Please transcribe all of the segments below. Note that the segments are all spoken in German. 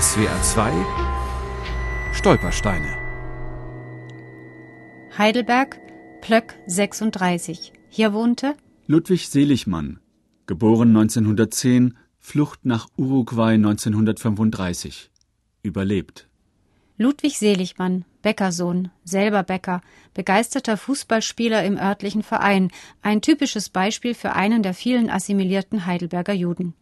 SWR 2 Stolpersteine Heidelberg, Plöck 36. Hier wohnte Ludwig Seligmann, geboren 1910, Flucht nach Uruguay 1935. Überlebt. Ludwig Seligmann, Bäckersohn, selber Bäcker, begeisterter Fußballspieler im örtlichen Verein, ein typisches Beispiel für einen der vielen assimilierten Heidelberger Juden.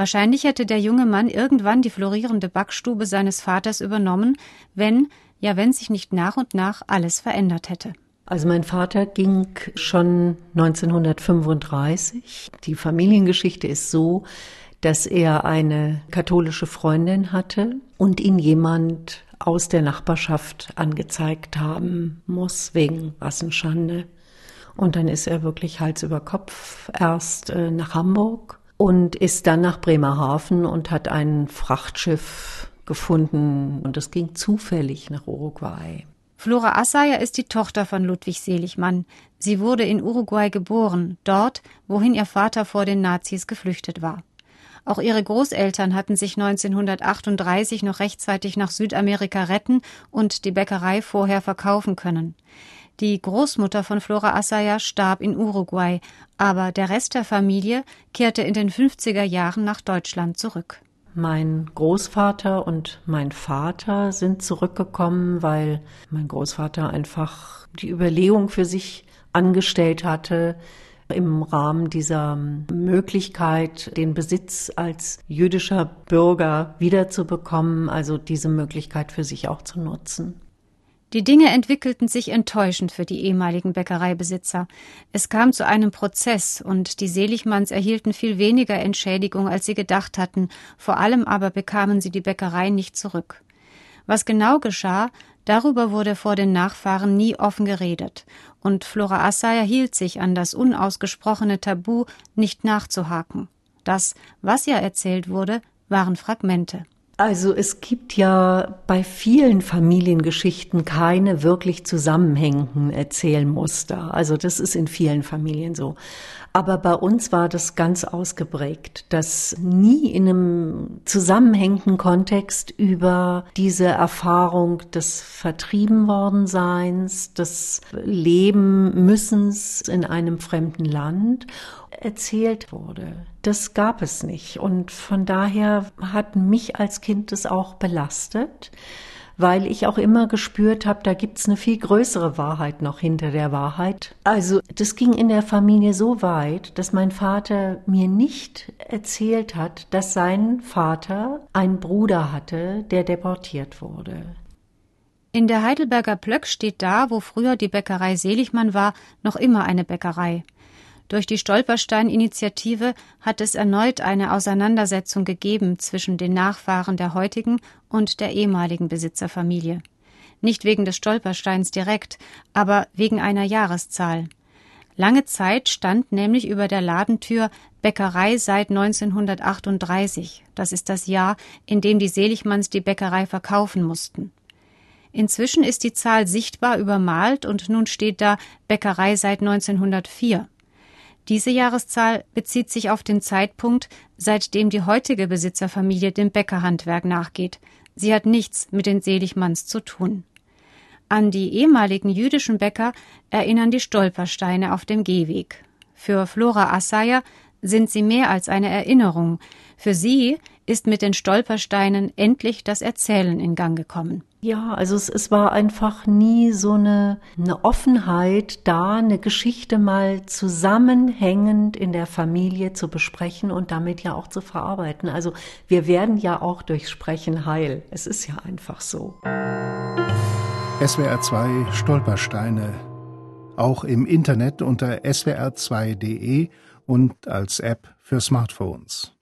Wahrscheinlich hätte der junge Mann irgendwann die florierende Backstube seines Vaters übernommen, wenn, ja wenn sich nicht nach und nach alles verändert hätte. Also mein Vater ging schon 1935. Die Familiengeschichte ist so, dass er eine katholische Freundin hatte und ihn jemand aus der Nachbarschaft angezeigt haben muss wegen Rassenschande. Und dann ist er wirklich Hals über Kopf erst äh, nach Hamburg und ist dann nach Bremerhaven und hat ein Frachtschiff gefunden und es ging zufällig nach Uruguay. Flora Assaya ist die Tochter von Ludwig Seligmann. Sie wurde in Uruguay geboren, dort, wohin ihr Vater vor den Nazis geflüchtet war. Auch ihre Großeltern hatten sich 1938 noch rechtzeitig nach Südamerika retten und die Bäckerei vorher verkaufen können. Die Großmutter von Flora Assaya starb in Uruguay, aber der Rest der Familie kehrte in den 50er Jahren nach Deutschland zurück. Mein Großvater und mein Vater sind zurückgekommen, weil mein Großvater einfach die Überlegung für sich angestellt hatte, im Rahmen dieser Möglichkeit, den Besitz als jüdischer Bürger wiederzubekommen, also diese Möglichkeit für sich auch zu nutzen. Die Dinge entwickelten sich enttäuschend für die ehemaligen Bäckereibesitzer. Es kam zu einem Prozess und die Seligmanns erhielten viel weniger Entschädigung, als sie gedacht hatten, vor allem aber bekamen sie die Bäckerei nicht zurück. Was genau geschah, darüber wurde vor den Nachfahren nie offen geredet, und Flora Assaya hielt sich an das unausgesprochene Tabu, nicht nachzuhaken. Das, was ja erzählt wurde, waren Fragmente. Also es gibt ja bei vielen Familiengeschichten keine wirklich zusammenhängenden Erzählmuster. Also das ist in vielen Familien so. Aber bei uns war das ganz ausgeprägt, dass nie in einem zusammenhängenden Kontext über diese Erfahrung des vertrieben worden Seins, des Leben müssens in einem fremden Land erzählt wurde. Das gab es nicht. Und von daher hat mich als Kind das auch belastet, weil ich auch immer gespürt habe, da gibt's eine viel größere Wahrheit noch hinter der Wahrheit. Also das ging in der Familie so weit, dass mein Vater mir nicht erzählt hat, dass sein Vater einen Bruder hatte, der deportiert wurde. In der Heidelberger Plöck steht da, wo früher die Bäckerei Seligmann war, noch immer eine Bäckerei. Durch die Stolperstein-Initiative hat es erneut eine Auseinandersetzung gegeben zwischen den Nachfahren der heutigen und der ehemaligen Besitzerfamilie. Nicht wegen des Stolpersteins direkt, aber wegen einer Jahreszahl. Lange Zeit stand nämlich über der Ladentür Bäckerei seit 1938. Das ist das Jahr, in dem die Seligmanns die Bäckerei verkaufen mussten. Inzwischen ist die Zahl sichtbar übermalt und nun steht da Bäckerei seit 1904. Diese Jahreszahl bezieht sich auf den Zeitpunkt, seitdem die heutige Besitzerfamilie dem Bäckerhandwerk nachgeht. Sie hat nichts mit den Seligmanns zu tun. An die ehemaligen jüdischen Bäcker erinnern die Stolpersteine auf dem Gehweg. Für Flora Assaya sind sie mehr als eine Erinnerung. Für sie ist mit den Stolpersteinen endlich das Erzählen in Gang gekommen. Ja, also es, es war einfach nie so eine, eine Offenheit da, eine Geschichte mal zusammenhängend in der Familie zu besprechen und damit ja auch zu verarbeiten. Also wir werden ja auch durch Sprechen heil. Es ist ja einfach so. SWR 2 Stolpersteine. Auch im Internet unter swr2.de und als App für Smartphones.